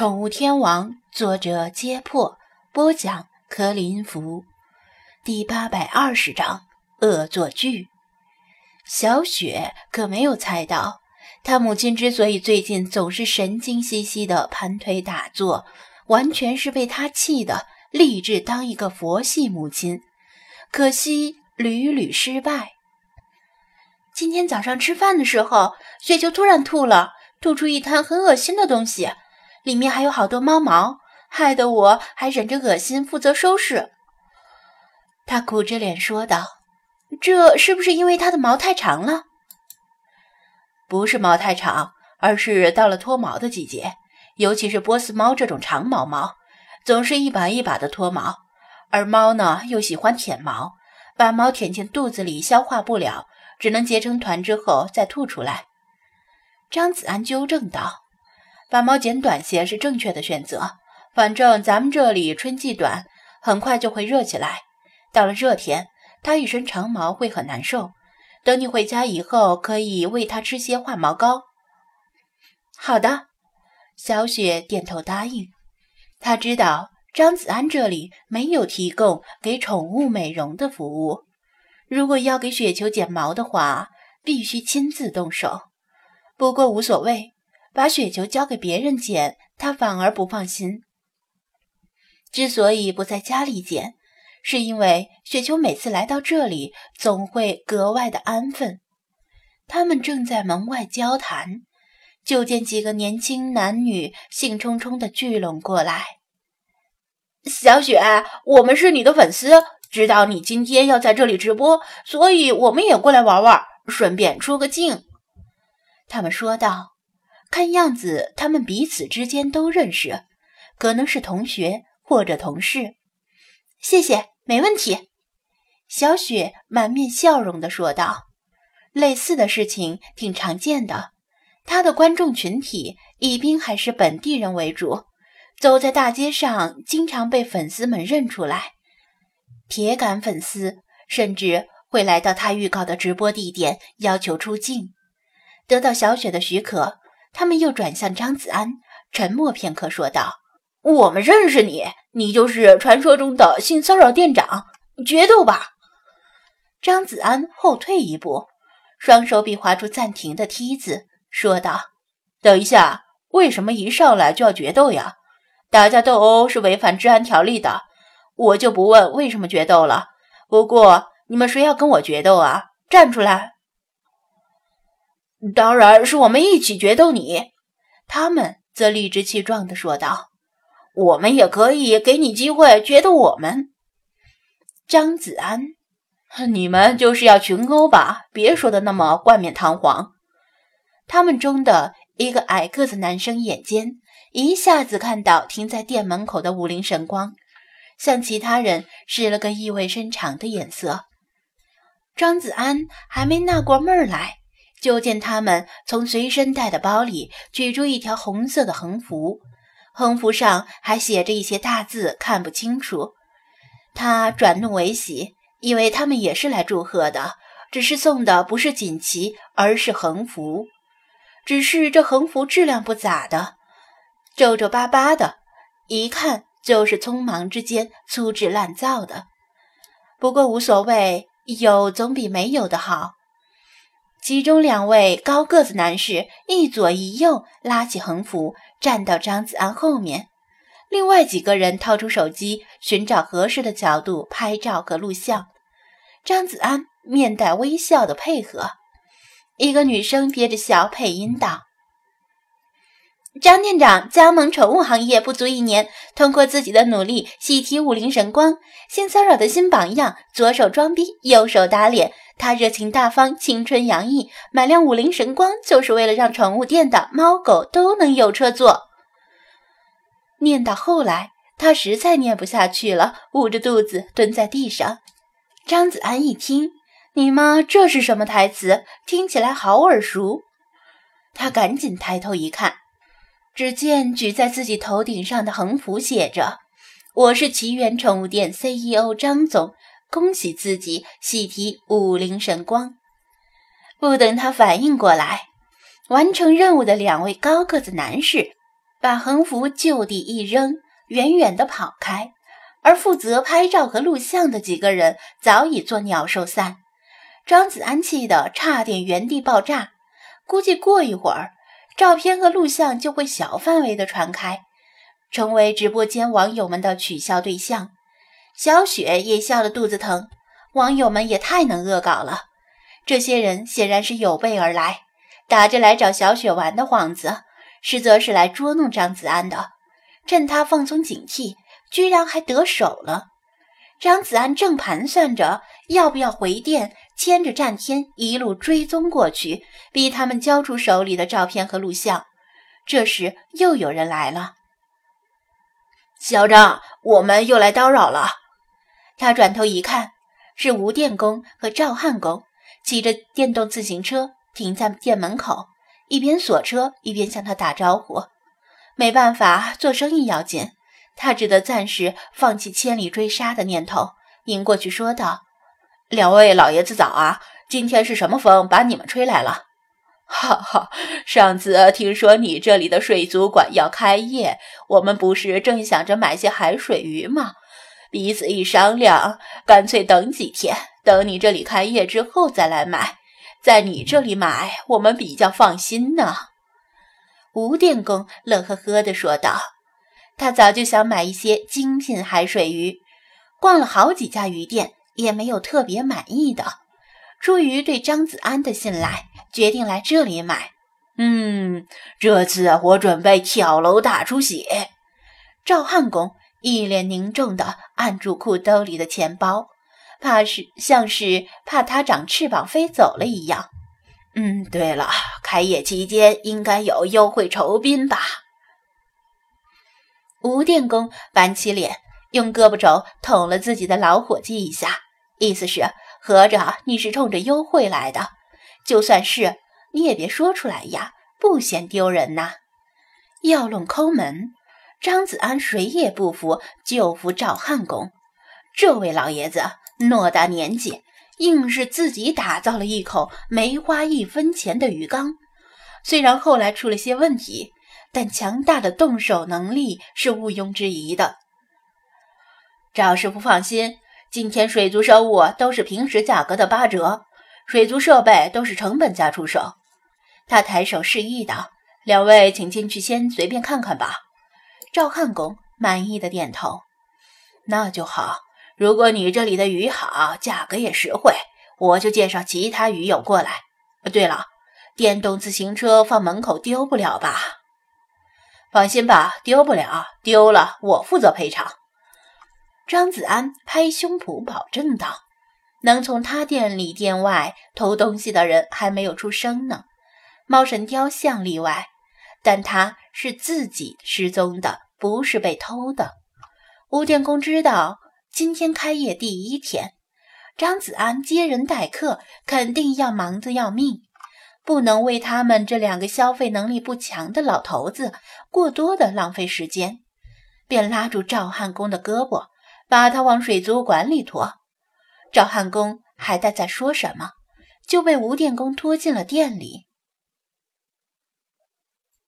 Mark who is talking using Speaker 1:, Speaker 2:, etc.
Speaker 1: 宠物天王》，作者：揭破，播讲：柯林福，第八百二十章恶作剧。小雪可没有猜到，她母亲之所以最近总是神经兮兮的盘腿打坐，完全是被她气的，立志当一个佛系母亲。可惜屡屡失败。今天早上吃饭的时候，雪球突然吐了，吐出一滩很恶心的东西。里面还有好多猫毛，害得我还忍着恶心负责收拾。他苦着脸说道：“这是不是因为它的毛太长了？”“
Speaker 2: 不是毛太长，而是到了脱毛的季节，尤其是波斯猫这种长毛猫，总是一把一把的脱毛。而猫呢，又喜欢舔毛，把毛舔进肚子里消化不了，只能结成团之后再吐出来。”
Speaker 1: 张子安纠正道。把毛剪短些是正确的选择。反正咱们这里春季短，很快就会热起来。到了热天，它一身长毛会很难受。等你回家以后，可以喂它吃些化毛膏。
Speaker 2: 好的，
Speaker 1: 小雪点头答应。她知道张子安这里没有提供给宠物美容的服务。如果要给雪球剪毛的话，必须亲自动手。不过无所谓。把雪球交给别人捡，他反而不放心。之所以不在家里捡，是因为雪球每次来到这里，总会格外的安分。他们正在门外交谈，就见几个年轻男女兴冲冲的聚拢过来。
Speaker 3: 小雪，我们是你的粉丝，知道你今天要在这里直播，所以我们也过来玩玩，顺便出个镜。
Speaker 1: 他们说道。看样子，他们彼此之间都认识，可能是同学或者同事。谢谢，没问题。小雪满面笑容地说道：“类似的事情挺常见的。他的观众群体一般还是本地人为主，走在大街上，经常被粉丝们认出来。铁杆粉丝甚至会来到他预告的直播地点要求出镜。得到小雪的许可。”他们又转向张子安，沉默片刻，说道：“
Speaker 3: 我们认识你，你就是传说中的性骚扰店长，决斗吧！”
Speaker 1: 张子安后退一步，双手比划出暂停的梯子，说道：“
Speaker 2: 等一下，为什么一上来就要决斗呀？打架斗殴是违反治安条例的，我就不问为什么决斗了。不过你们谁要跟我决斗啊？站出来！”
Speaker 3: 当然是我们一起决斗你，
Speaker 1: 他们则理直气壮地说道：“
Speaker 3: 我们也可以给你机会决斗我们。”
Speaker 1: 张子安，
Speaker 2: 你们就是要群殴吧？别说的那么冠冕堂皇。
Speaker 1: 他们中的一个矮个子男生眼尖，一下子看到停在店门口的五灵神光，向其他人使了个意味深长的眼色。张子安还没纳过闷儿来。就见他们从随身带的包里取出一条红色的横幅，横幅上还写着一些大字，看不清楚。他转怒为喜，以为他们也是来祝贺的，只是送的不是锦旗，而是横幅。只是这横幅质量不咋的，皱皱巴巴的，一看就是匆忙之间粗制滥造的。不过无所谓，有总比没有的好。其中两位高个子男士一左一右拉起横幅，站到张子安后面。另外几个人掏出手机，寻找合适的角度拍照和录像。张子安面带微笑的配合。一个女生憋着笑配音道。张店长加盟宠物行业不足一年，通过自己的努力喜提五菱神光，性骚扰的新榜样，左手装逼，右手打脸。他热情大方，青春洋溢，买辆五菱神光就是为了让宠物店的猫狗都能有车坐。念到后来，他实在念不下去了，捂着肚子蹲在地上。张子安一听，你妈这是什么台词？听起来好耳熟。他赶紧抬头一看。只见举在自己头顶上的横幅写着：“我是奇缘宠物店 CEO 张总，恭喜自己喜提五菱神光。”不等他反应过来，完成任务的两位高个子男士把横幅就地一扔，远远地跑开。而负责拍照和录像的几个人早已作鸟兽散。张子安气得差点原地爆炸。估计过一会儿，照片和录像就会小范围的传开，成为直播间网友们的取笑对象。小雪也笑得肚子疼，网友们也太能恶搞了。这些人显然是有备而来，打着来找小雪玩的幌子，实则是来捉弄张子安的，趁他放松警惕，居然还得手了。张子安正盘算着要不要回电。牵着战天一路追踪过去，逼他们交出手里的照片和录像。这时又有人来了，
Speaker 3: 小张，我们又来叨扰了。
Speaker 1: 他转头一看，是吴电工和赵汉工骑着电动自行车停在店门口，一边锁车一边向他打招呼。没办法，做生意要紧，他只得暂时放弃千里追杀的念头，迎过去说道。
Speaker 3: 两位老爷子早啊！今天是什么风把你们吹来了？
Speaker 2: 哈哈，上次听说你这里的水族馆要开业，我们不是正想着买些海水鱼吗？彼此一商量，干脆等几天，等你这里开业之后再来买。在你这里买，我们比较放心呢。
Speaker 1: 吴电工乐呵呵地说道：“他早就想买一些精品海水鱼，逛了好几家鱼店。”也没有特别满意的，出于对张子安的信赖，决定来这里买。
Speaker 3: 嗯，这次我准备跳楼大出血。
Speaker 1: 赵汉公一脸凝重地按住裤兜里的钱包，怕是像是怕它长翅膀飞走了一样。
Speaker 3: 嗯，对了，开业期间应该有优惠酬宾吧？
Speaker 1: 吴电工板起脸，用胳膊肘捅了自己的老伙计一下。意思是，合着你是冲着优惠来的，就算是你也别说出来呀，不嫌丢人呐。要论抠门，张子安谁也不服，就服赵汉公。这位老爷子偌大年纪，硬是自己打造了一口没花一分钱的鱼缸。虽然后来出了些问题，但强大的动手能力是毋庸置疑的。
Speaker 2: 赵师傅放心。今天水族生物都是平时价格的八折，水族设备都是成本价出售。他抬手示意道：“两位，请进去先随便看看吧。”
Speaker 1: 赵汉公满意的点头：“
Speaker 2: 那就好。如果你这里的鱼好，价格也实惠，我就介绍其他鱼友过来。对了，电动自行车放门口丢不了吧？放心吧，丢不了，丢了我负责赔偿。”
Speaker 1: 张子安拍胸脯保证道：“能从他店里店外偷东西的人还没有出生呢，猫神雕像例外。但他是自己失踪的，不是被偷的。”吴电工知道今天开业第一天，张子安接人待客肯定要忙得要命，不能为他们这两个消费能力不强的老头子过多的浪费时间，便拉住赵汉公的胳膊。把他往水族馆里拖，赵汉公还待在说什么，就被吴电工拖进了店里。